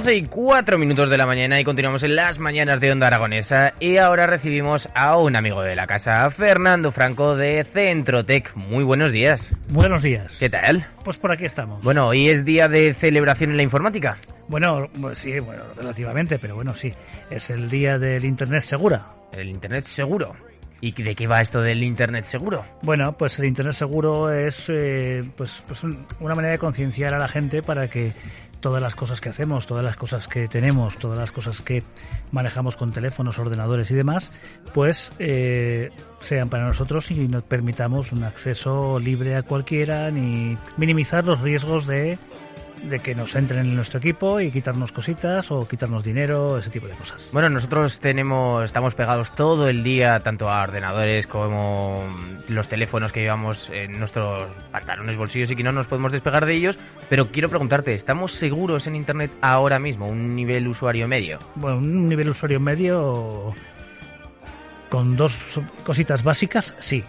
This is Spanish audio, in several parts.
12 y 4 minutos de la mañana y continuamos en las mañanas de Onda Aragonesa y ahora recibimos a un amigo de la casa, Fernando Franco de Centrotec. Muy buenos días. Buenos días. ¿Qué tal? Pues por aquí estamos. Bueno, hoy es día de celebración en la informática. Bueno, pues sí, bueno, relativamente, pero bueno, sí. Es el día del Internet segura. El Internet seguro. ¿Y de qué va esto del Internet seguro? Bueno, pues el Internet seguro es eh, pues, pues un- una manera de concienciar a la gente para que todas las cosas que hacemos, todas las cosas que tenemos, todas las cosas que manejamos con teléfonos, ordenadores y demás, pues eh, sean para nosotros y nos permitamos un acceso libre a cualquiera, ni minimizar los riesgos de, de que nos entren en nuestro equipo y quitarnos cositas o quitarnos dinero, ese tipo de cosas. Bueno, nosotros tenemos, estamos pegados todo el día, tanto a ordenadores como los teléfonos que llevamos en nuestros pantalones, bolsillos y que no nos podemos despegar de ellos. Pero quiero preguntarte, ¿estamos seguros en Internet ahora mismo? Un nivel usuario medio. Bueno, un nivel usuario medio con dos cositas básicas, sí.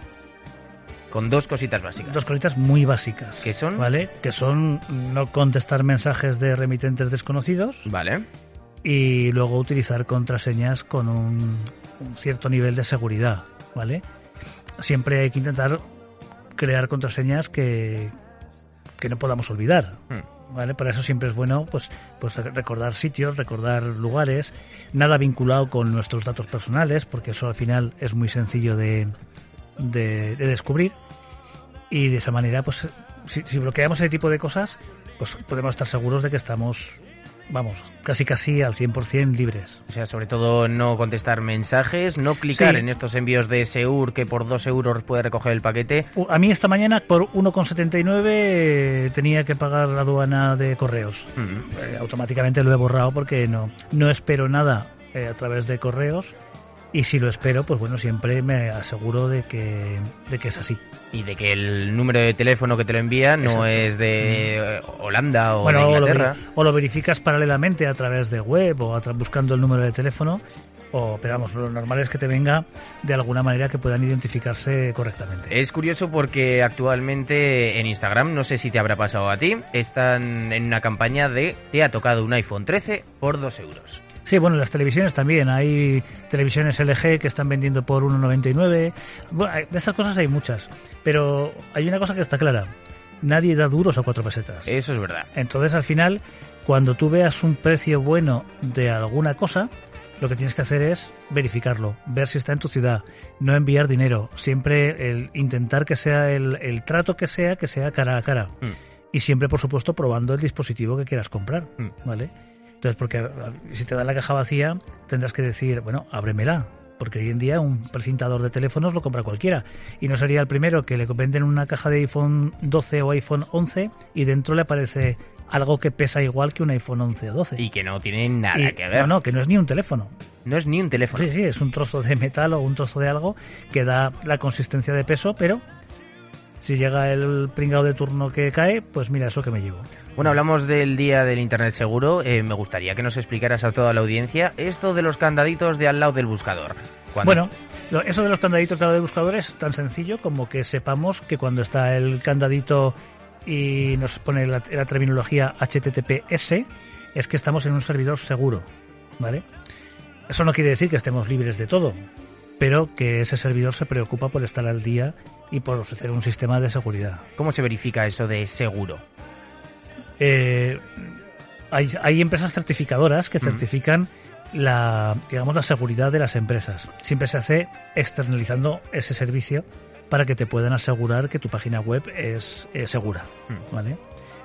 Con dos cositas básicas. Dos cositas muy básicas. ¿Qué son? ¿Vale? Que son no contestar mensajes de remitentes desconocidos Vale. y luego utilizar contraseñas con un, un cierto nivel de seguridad, ¿vale? Siempre hay que intentar crear contraseñas que, que no podamos olvidar, Hmm. ¿vale? Para eso siempre es bueno pues, pues recordar sitios, recordar lugares, nada vinculado con nuestros datos personales, porque eso al final es muy sencillo de, de, de descubrir. Y de esa manera, pues si, si bloqueamos ese tipo de cosas, pues podemos estar seguros de que estamos, vamos, casi casi al 100% libres. O sea, sobre todo no contestar mensajes, no clicar Sí. en estos envíos de Seur que por dos euros puede recoger el paquete. U- A mí esta mañana por 1,79 eh, tenía que pagar la aduana de correos. Mm. Eh, automáticamente lo he borrado porque no, no espero nada eh, a través de correos y si lo espero, pues bueno, siempre me aseguro de que, de que es así. Y de que el número de teléfono que te lo envía no Exacto. es de eh, Holanda o bueno, de o lo, Inglaterra. o lo verificas paralelamente a través de web o buscando el número de teléfono. O, pero vamos, lo normal es que te venga de alguna manera que puedan identificarse correctamente. Es curioso porque actualmente en Instagram, no sé si te habrá pasado a ti, están en una campaña de te ha tocado un iPhone 13 por 2 euros. Sí, bueno, las televisiones también. Hay televisiones LG que están vendiendo por 1,99. Bueno, de estas cosas hay muchas. Pero hay una cosa que está clara. Nadie da duros a cuatro pesetas. Eso es verdad. Entonces, al final, cuando tú veas un precio bueno de alguna cosa, lo que tienes que hacer es verificarlo, ver si está en tu ciudad, no enviar dinero. Siempre el intentar que sea el, el trato que sea, que sea cara a cara. Mm. Y siempre, por supuesto, probando el dispositivo que quieras comprar. Mm. ¿Vale? Entonces, porque si te dan la caja vacía, tendrás que decir, bueno, ábremela. Porque hoy en día un presentador de teléfonos lo compra cualquiera. Y no sería el primero que le venden una caja de iPhone 12 o iPhone 11 y dentro le aparece algo que pesa igual que un iPhone 11 o 12. Y que no tiene nada Y- que ver. No, no, que no es ni un teléfono. No es ni un teléfono. Sí, sí, es un trozo de metal o un trozo de algo que da la consistencia de peso, pero si llega el pringado de turno que cae, pues mira, eso que me llevo. Bueno, hablamos del día del Internet seguro. Eh, me gustaría que nos explicaras a toda la audiencia esto de los candaditos de al lado del buscador. Cuando- Bueno, eso de los candaditos de lado de buscador es tan sencillo como que sepamos que cuando está el candadito y nos pone la, la terminología HTTPS, es que estamos en un servidor seguro, ¿vale? Eso no quiere decir que estemos libres de todo, pero que ese servidor se preocupa por estar al día y por ofrecer un sistema de seguridad. ¿Cómo se verifica eso de seguro? Eh, hay, hay empresas certificadoras que certifican la, digamos, la seguridad de las empresas. Siempre se hace externalizando ese servicio para que te puedan asegurar que tu página web es, segura, ¿vale?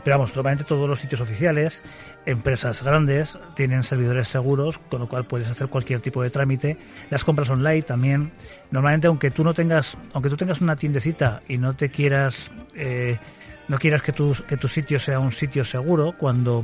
Pero vamos, normalmente todos los sitios oficiales, empresas grandes, tienen servidores seguros, con lo cual puedes hacer cualquier tipo de trámite. Las compras online también. Normalmente, aunque tú no tengas, aunque tú tengas una tiendecita y no te quieras, eh, no quieras que tu, que tu sitio sea un sitio seguro, cuando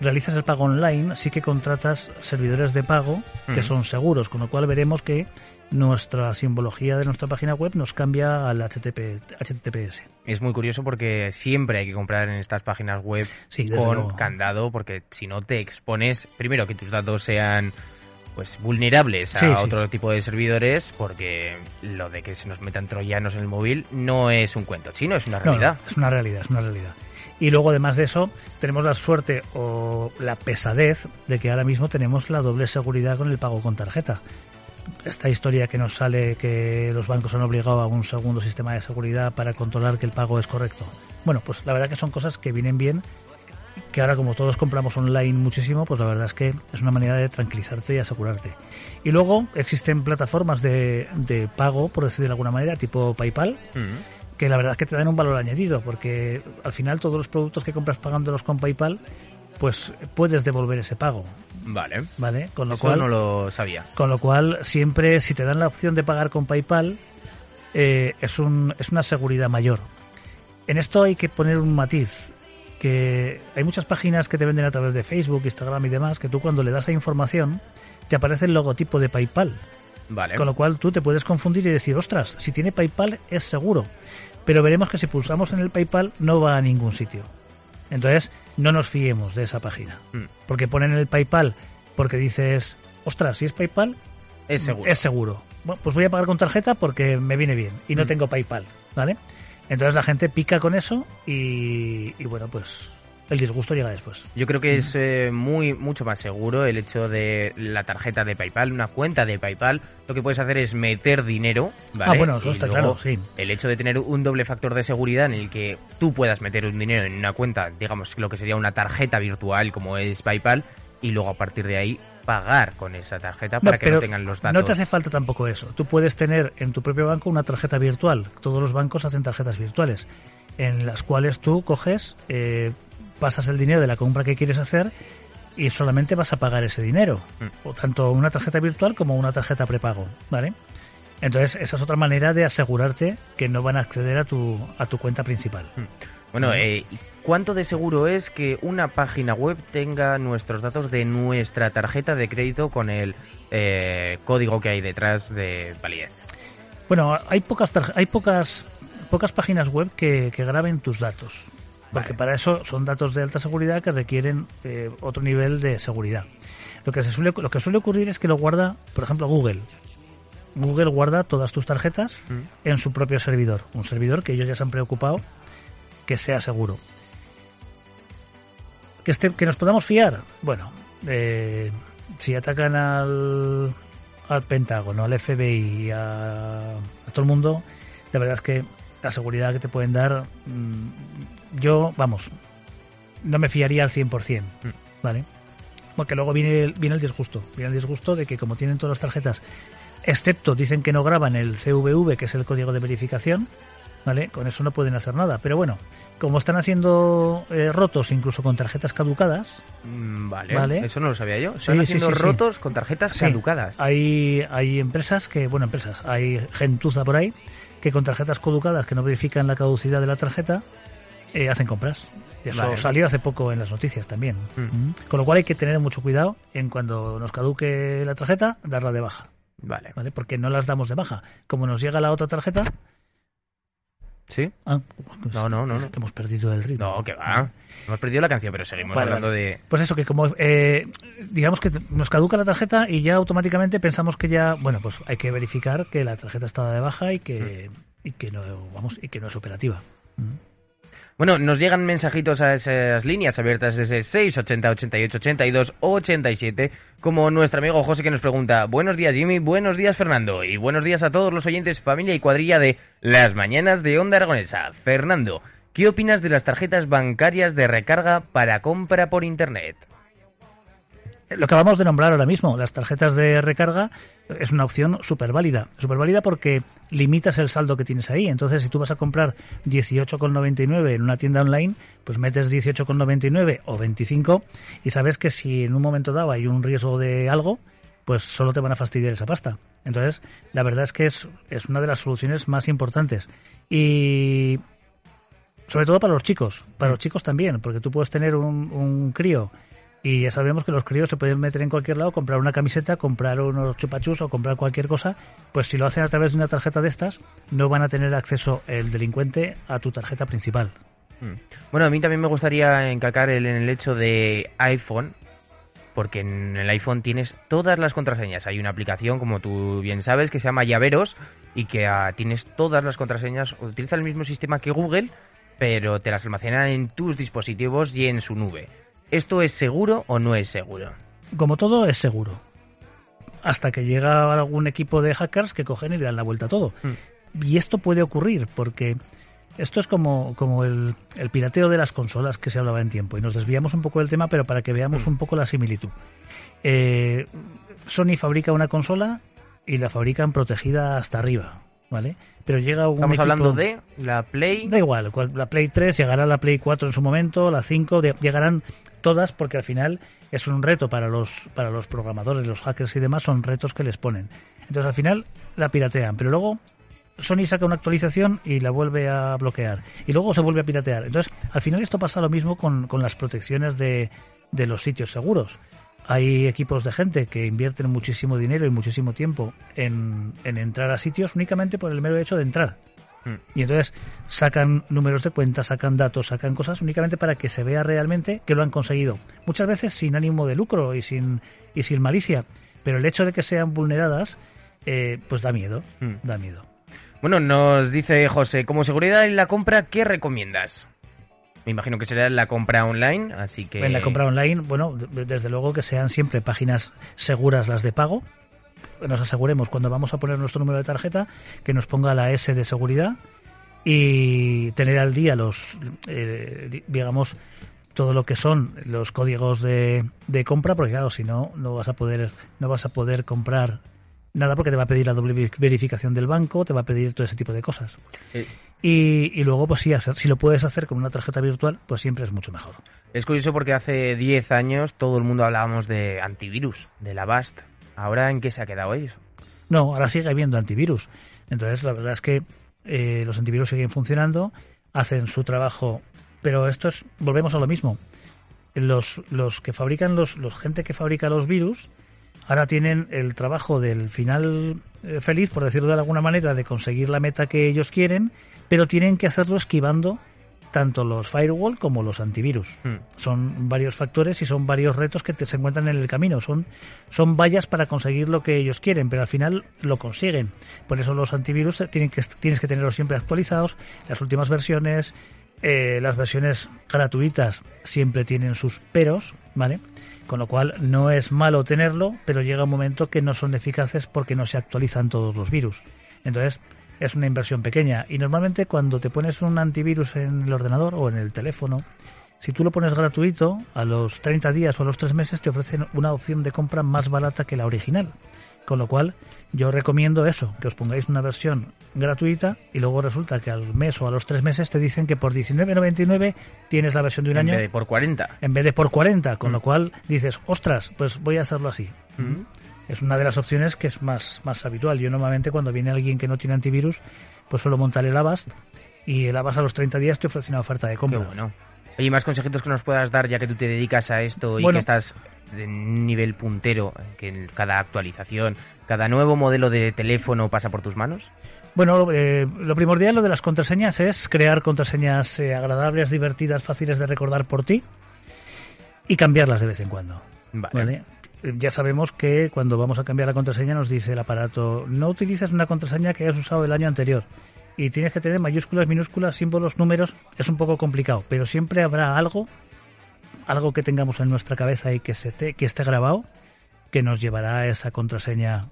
realizas el pago online, sí que contratas servidores de pago que son seguros, con lo cual veremos que nuestra simbología de nuestra página web nos cambia al HTTP, HTTPS. Es muy curioso porque siempre hay que comprar en estas páginas web Sí, con luego. candado, porque si no te expones, primero que tus datos sean pues vulnerables a Sí, sí. otro tipo de servidores, porque lo de que se nos metan troyanos en el móvil no es un cuento chino, es una realidad. no, es una realidad, es una realidad. Y luego, además de eso, tenemos la suerte o la pesadez de que ahora mismo tenemos la doble seguridad con el pago con tarjeta. Esta historia que nos sale que los bancos han obligado a un segundo sistema de seguridad para controlar que el pago es correcto. Bueno, pues la verdad que son cosas que vienen bien, que ahora como todos compramos online muchísimo, pues la verdad es que es una manera de tranquilizarte y asegurarte. Y luego existen plataformas de, de pago, por decir de alguna manera, tipo PayPal. Que la verdad es que te dan un valor añadido, porque al final todos los productos que compras pagándolos con PayPal, pues puedes devolver ese pago, Vale. ¿vale? Con lo Eso cual, no lo sabía. con lo cual siempre si te dan la opción de pagar con PayPal eh, es un es una seguridad mayor. En esto hay que poner un matiz que hay muchas páginas que te venden a través de Facebook, Instagram y demás que tú cuando le das a información te aparece el logotipo de PayPal. Vale. Con lo cual tú te puedes confundir y decir, ostras, si tiene PayPal es seguro. Pero veremos que si pulsamos en el PayPal no va a ningún sitio. Entonces, no nos fiemos de esa página. Mm. Porque ponen el PayPal porque dices, ostras, si es PayPal, Es seguro. es seguro. Bueno, pues voy a pagar con tarjeta porque me viene bien y no Mm. tengo PayPal, ¿vale? Entonces la gente pica con eso y, y bueno, pues el disgusto llega después. Yo creo que es eh, muy mucho más seguro el hecho de la tarjeta de PayPal, una cuenta de PayPal. Lo que puedes hacer es meter dinero, ¿vale? Ah, bueno, eso Y está luego claro, sí. El hecho de tener un doble factor de seguridad en el que tú puedas meter un dinero en una cuenta, digamos lo que sería una tarjeta virtual como es PayPal, y luego a partir de ahí pagar con esa tarjeta para que no tengan los datos. No te hace falta tampoco eso. Tú puedes tener en tu propio banco una tarjeta virtual. Todos los bancos hacen tarjetas virtuales, en las cuales tú coges, eh, pasas el dinero de la compra que quieres hacer y solamente vas a pagar ese dinero. Mm. O tanto una tarjeta virtual como una tarjeta prepago, ¿vale? Entonces, esa es otra manera de asegurarte que no van a acceder a tu, a tu cuenta principal. Bueno, eh, ¿y ¿cuánto de seguro es que una página web tenga nuestros datos de nuestra tarjeta de crédito con el eh, código que hay detrás de validez? Bueno, hay pocas hay pocas pocas páginas web que, que graben tus datos. Porque Vale. para eso son datos de alta seguridad que requieren eh, otro nivel de seguridad. Lo que, se suele, lo que suele ocurrir es que lo guarda, por ejemplo, Google. Google guarda todas tus tarjetas Mm. en su propio servidor. Un servidor que ellos ya se han preocupado que sea seguro. Que, esté, que nos podamos fiar. Bueno, eh, si atacan al, al Pentágono, al FBI a, a todo el mundo, la verdad es que la seguridad que te pueden dar, mm, yo, vamos, no me fiaría al 100%, ¿vale? Porque luego viene el, viene el disgusto, viene el disgusto de que como tienen todas las tarjetas, excepto dicen que no graban el CVV, que es el código de verificación, ¿vale? Con eso no pueden hacer nada. Pero bueno, como están haciendo eh, rotos incluso con tarjetas caducadas, Mm, Vale, Vale. eso no lo sabía yo. Están sí, haciendo sí, sí. rotos con tarjetas caducadas. Hay, hay empresas que, bueno, empresas, hay gentuza por ahí que con tarjetas caducadas que no verifican la caducidad de la tarjeta eh, hacen compras. Eso Vale. salió hace poco en las noticias también. Mm. Mm. Con lo cual hay que tener mucho cuidado en cuando nos caduque la tarjeta, darla de baja, Vale. ¿vale? Porque no las damos de baja. Como nos llega la otra tarjeta, ¿Sí? ah, pues, No, no, no, es no. que hemos perdido el ritmo. No, que va. Hemos perdido la canción, pero seguimos Vale, hablando vale. de... Pues eso, que como eh, digamos que nos caduca la tarjeta y ya automáticamente pensamos que ya, bueno, pues hay que verificar que la tarjeta está de baja y que, Mm. y que no, vamos, y que no es operativa. Mm. Bueno, nos llegan mensajitos a esas líneas abiertas desde 680 88 82 87, como nuestro amigo José que nos pregunta, buenos días Jimmy, buenos días Fernando, y buenos días a todos los oyentes, familia y cuadrilla de Las Mañanas de Onda Aragonesa. Fernando, ¿qué opinas de las tarjetas bancarias de recarga para compra por Internet? Lo acabamos de nombrar ahora mismo, las tarjetas de recarga es una opción súper válida. Súper válida porque limitas el saldo que tienes ahí. Entonces, si tú vas a comprar 18,99 en una tienda online, pues metes 18,99 o 25 y sabes que si en un momento dado hay un riesgo de algo, pues solo te van a fastidiar esa pasta. Entonces, la verdad es que es, es una de las soluciones más importantes. Y sobre todo para los chicos, para los chicos también, porque tú puedes tener un, un crío y ya sabemos que los críos se pueden meter en cualquier lado, comprar una camiseta, comprar unos chupachus o comprar cualquier cosa. Pues si lo hacen a través de una tarjeta de estas, no van a tener acceso el delincuente a tu tarjeta principal. Mm. Bueno, a mí también me gustaría encalcar el, en el hecho de iPhone, porque en el iPhone tienes todas las contraseñas. Hay una aplicación, como tú bien sabes, que se llama Llaveros y que ah, tienes todas las contraseñas. Utiliza el mismo sistema que Google, pero te las almacena en tus dispositivos y en su nube. ¿Esto es seguro o no es seguro? Como todo, es seguro. Hasta que llega algún equipo de hackers que cogen y le dan la vuelta a todo. Mm. Y esto puede ocurrir porque esto es como, como el, el pirateo de las consolas que se hablaba en tiempo. Y nos desviamos un poco del tema, pero para que veamos Mm. un poco la similitud. Eh, Sony fabrica una consola y la fabrican protegida hasta arriba, ¿vale? Pero llega un Estamos equipo- hablando de la Play. Da igual, la Play 3 llegará la Play 4 en su momento, la 5, de- llegarán todas porque al final es un reto para los, para los programadores, los hackers y demás, son retos que les ponen. Entonces al final la piratean, pero luego Sony saca una actualización y la vuelve a bloquear. Y luego se vuelve a piratear. Entonces al final esto pasa lo mismo con, con las protecciones de, de los sitios seguros. Hay equipos de gente que invierten muchísimo dinero y muchísimo tiempo en, en entrar a sitios únicamente por el mero hecho de entrar. Mm. Y entonces sacan números de cuenta, sacan datos, sacan cosas únicamente para que se vea realmente que lo han conseguido. Muchas veces sin ánimo de lucro y sin, y sin malicia. Pero el hecho de que sean vulneradas, eh, pues da miedo. Mm. Da miedo. Bueno, nos dice José, como seguridad en la compra, ¿qué recomiendas? Me imagino que será la compra online, así que... En la compra online, bueno, de- desde luego que sean siempre páginas seguras las de pago. Nos aseguremos cuando vamos a poner nuestro número de tarjeta que nos ponga la S de seguridad y tener al día los, eh, di- digamos, todo lo que son los códigos de, de compra, porque claro, si no, no vas a poder, no vas a poder comprar nada porque te va a pedir la doble verificación del banco, te va a pedir todo ese tipo de cosas. Eh, Y, y luego, pues sí, hacer, si lo puedes hacer con una tarjeta virtual, pues siempre es mucho mejor. Es curioso porque hace 10 años todo el mundo hablábamos de antivirus, de la Avast. ¿Ahora en qué se ha quedado eso? No, ahora sigue habiendo antivirus. Entonces, la verdad es que eh, los antivirus siguen funcionando, hacen su trabajo, pero esto es, volvemos a lo mismo. Los, los que fabrican los, los gente que fabrica los virus, ahora tienen el trabajo del final eh, feliz, por decirlo de alguna manera, de conseguir la meta que ellos quieren, pero tienen que hacerlo esquivando tanto los firewall como los antivirus Hmm. son varios factores y son varios retos que te, se encuentran en el camino. Son, son vallas para conseguir lo que ellos quieren, pero al final lo consiguen. Por eso los antivirus tienen que, tienes que tenerlos siempre actualizados, las últimas versiones, eh, las versiones gratuitas siempre tienen sus peros, ¿vale? Con lo cual no es malo tenerlo, pero llega un momento que no son eficaces porque no se actualizan todos los virus. Entonces, es una inversión pequeña. Y normalmente cuando te pones un antivirus en el ordenador o en el teléfono, si tú lo pones gratuito, a los 30 días o a los 3 meses te ofrecen una opción de compra más barata que la original. Con lo cual, yo recomiendo eso, que os pongáis una versión gratuita y luego resulta que al mes o a los 3 meses te dicen que por 19.99 tienes la versión de un En año vez de por 40. en vez de por 40, con Mm. lo cual dices, ostras, pues voy a hacerlo así. Mm. Es una de las opciones que es más, más habitual. Yo normalmente cuando viene alguien que no tiene antivirus, pues suelo montar el Avast y el Avast a los 30 días te ofrece una oferta de Qué compra. bueno. Oye, más consejitos que nos puedas dar ya que tú te dedicas a esto y Bueno. que estás de nivel puntero, que en cada actualización, cada nuevo modelo de teléfono pasa por tus manos. Bueno, eh, lo primordial, lo de las contraseñas, es crear contraseñas eh, agradables, divertidas, fáciles de recordar por ti y cambiarlas de vez en cuando. Vale. ¿vale? Eh, Ya sabemos que cuando vamos a cambiar la contraseña nos dice el aparato, no utilices una contraseña que hayas usado el año anterior. Y tienes que tener mayúsculas, minúsculas, símbolos, números. Es un poco complicado, pero siempre habrá algo, algo que tengamos en nuestra cabeza y que, se te- que esté grabado, que nos llevará a esa contraseña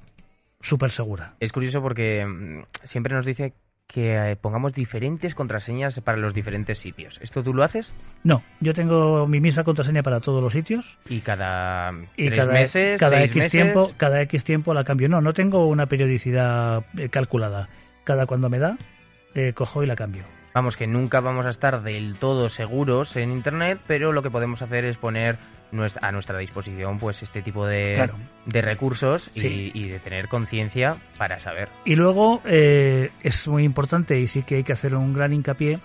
súper segura. Es curioso porque mm, siempre nos dice que eh, pongamos diferentes contraseñas para los diferentes sitios. ¿Esto tú lo haces? No, yo tengo mi misma contraseña para todos los sitios. Y cada Y tres cada, meses, cada seis X meses? tiempo, cada X tiempo la cambio. No, no tengo una periodicidad eh, calculada. Cada cuando me da, eh, cojo y la cambio. Vamos, que nunca vamos a estar del todo seguros en Internet, pero lo que podemos hacer es poner nuestra- a nuestra disposición pues este tipo de, Claro. de recursos y, de tener conciencia para saber. Y luego eh, es muy importante y sí que hay que hacer un gran hincapié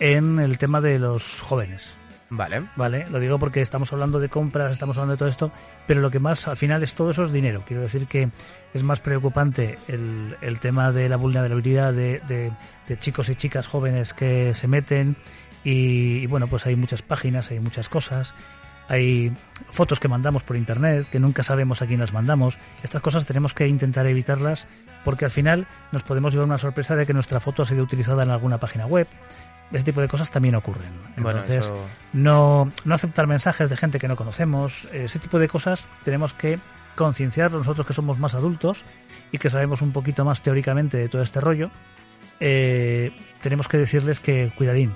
en el tema de los jóvenes. Vale. ¿Vale? Lo digo porque estamos hablando de compras, estamos hablando de todo esto, pero lo que más al final es todo eso es dinero. Quiero decir que es más preocupante el, tema de la vulnerabilidad de, de- de chicos y chicas jóvenes que se meten y, y bueno, pues hay muchas páginas, hay muchas cosas. Hay fotos que mandamos por internet que nunca sabemos a quién las mandamos. Estas cosas tenemos que intentar evitarlas porque al final nos podemos llevar una sorpresa de que nuestra foto ha sido utilizada en alguna página web. Ese tipo de cosas también ocurren. Bueno, Entonces, eso- no, no aceptar mensajes de gente que no conocemos, ese tipo de cosas tenemos que concienciar nosotros que somos más adultos y que sabemos un poquito más teóricamente de todo este rollo. eh, tenemos que decirles que cuidadín.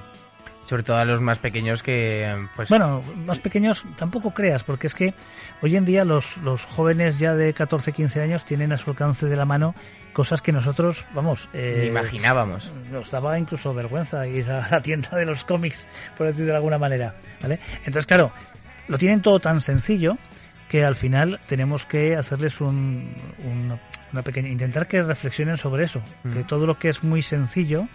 Sobre todo a los más pequeños que pues Bueno, más pequeños tampoco creas, porque es que hoy en día los, los jóvenes ya de 14, 15 años tienen a su alcance de la mano cosas que nosotros, vamos, eh, imaginábamos. nos daba incluso vergüenza ir a la tienda de los cómics, por decirlo de alguna manera, ¿vale? Entonces, claro, lo tienen todo tan sencillo que al final tenemos que hacerles un, un- una pequeña... intentar que reflexionen sobre eso, Mm. que todo lo que es muy sencillo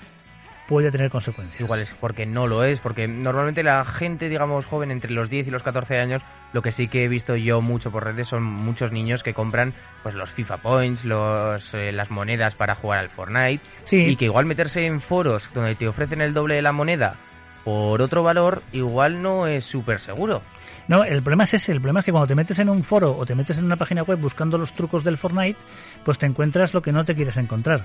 puede tener consecuencias. Igual es porque no lo es, porque normalmente la gente, digamos, joven entre los 10 y los 14 años, lo que sí que he visto yo mucho por redes son muchos niños que compran pues los FIFA Points, los, eh, las monedas para jugar al Fortnite, Sí, y que igual meterse en foros donde te ofrecen el doble de la moneda por otro valor, igual no es súper seguro. No, el problema es ese. El problema es que cuando te metes en un foro o te metes en una página web buscando los trucos del Fortnite, pues te encuentras lo que no te quieres encontrar.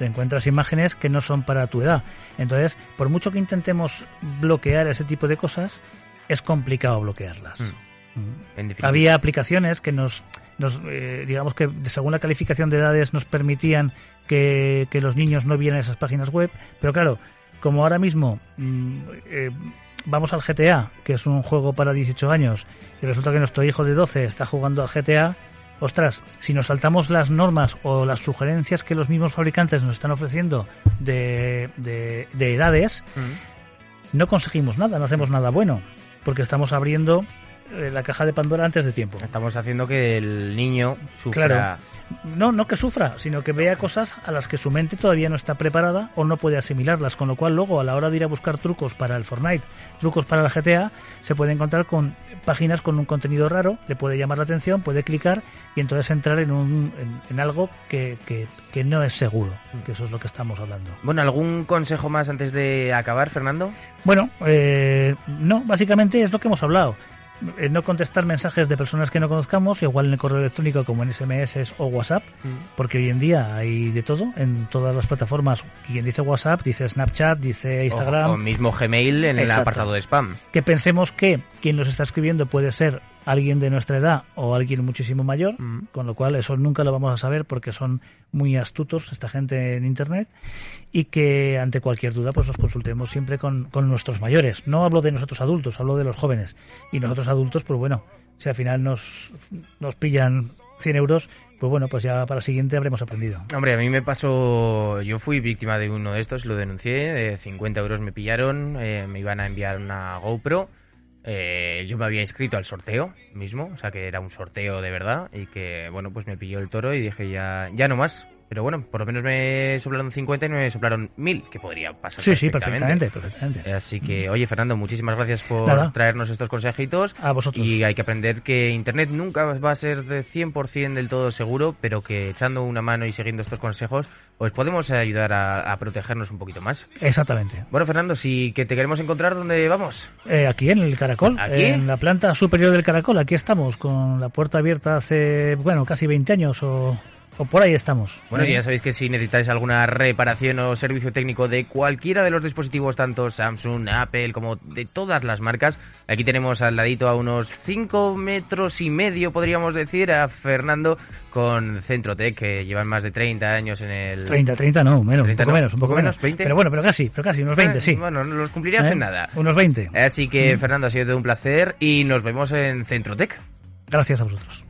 Te encuentras imágenes que no son para tu edad. Entonces, por mucho que intentemos bloquear ese tipo de cosas, es complicado bloquearlas. Mm. Mm. Había aplicaciones que nos, nos eh, digamos que según la calificación de edades nos permitían que, que los niños no vieran esas páginas web, pero claro, como ahora mismo mm, eh, vamos al GTA, que es un juego para 18 años, y resulta que nuestro hijo de 12 está jugando al GTA, ostras, si nos saltamos las normas o las sugerencias que los mismos fabricantes nos están ofreciendo de, de- de edades, Mm. no conseguimos nada, no hacemos nada bueno, porque estamos abriendo la caja de Pandora antes de tiempo. Estamos haciendo que el niño sufra. Claro. No, no que sufra, sino que vea cosas a las que su mente todavía no está preparada o no puede asimilarlas, con lo cual luego a la hora de ir a buscar trucos para el Fortnite, trucos para la GTA, se puede encontrar con páginas con un contenido raro, le puede llamar la atención, puede clicar y entonces entrar en, un, en, en algo que, que, que no es seguro, que eso es lo que estamos hablando. Bueno, ¿algún consejo más antes de acabar, Fernando? Bueno, eh, no, básicamente es lo que hemos hablado. Eh, no contestar mensajes de personas que no conozcamos, igual en el correo electrónico como en SMS o WhatsApp, porque hoy en día hay de todo en todas las plataformas. Quien dice WhatsApp, dice Snapchat, dice Instagram. O, o mismo Gmail en el apartado de spam. Que pensemos que quien nos está escribiendo puede ser alguien de nuestra edad o alguien muchísimo mayor, Mm. con lo cual eso nunca lo vamos a saber porque son muy astutos esta gente en Internet y que ante cualquier duda pues nos consultemos siempre con, con nuestros mayores. No hablo de nosotros adultos, hablo de los jóvenes. Y nosotros adultos, pues bueno, si al final nos, nos pillan 100 euros, pues bueno, pues ya para la siguiente habremos aprendido. Hombre, a mí me pasó, yo fui víctima de uno de estos, lo denuncié, de 50 euros me pillaron, eh, me iban a enviar una GoPro, eh, yo me había inscrito al sorteo mismo, o sea que era un sorteo de verdad y que, bueno, pues me pilló el toro y dije ya, ya no más. Pero bueno, por lo menos me soplaron 50 y no me soplaron 1000, que podría pasar. Sí, sí, perfectamente, perfectamente. Así que, oye, Fernando, muchísimas gracias por Nada. traernos estos consejitos. A vosotros. Y hay que aprender que Internet nunca va a ser de 100% del todo seguro, pero que echando una mano y siguiendo estos consejos, pues podemos ayudar a, a protegernos un poquito más. Exactamente. Bueno, Fernando, si que te queremos encontrar, ¿dónde vamos? Eh, aquí en el Caracol, ¿Aquí? en la planta superior del Caracol, aquí estamos, con la puerta abierta hace, bueno, casi 20 años o, o por ahí estamos. Bueno, ¿eh? ya sabéis que si necesitáis alguna reparación o servicio técnico de cualquiera de los dispositivos, tanto Samsung, Apple, como de todas las marcas, aquí tenemos al ladito a unos 5 metros y medio, podríamos decir, a Fernando con Centrotec, que llevan más de 30 años en el... 30, 30 no, menos, 30 un poco no, menos, un poco menos. 20. Pero bueno, pero casi, pero casi, unos 20, Eh, sí. Bueno, no los cumplirías ¿Eh? en nada. Unos 20. Así que, Fernando, ha sido todo un placer y nos vemos en Centrotec. Gracias a vosotros.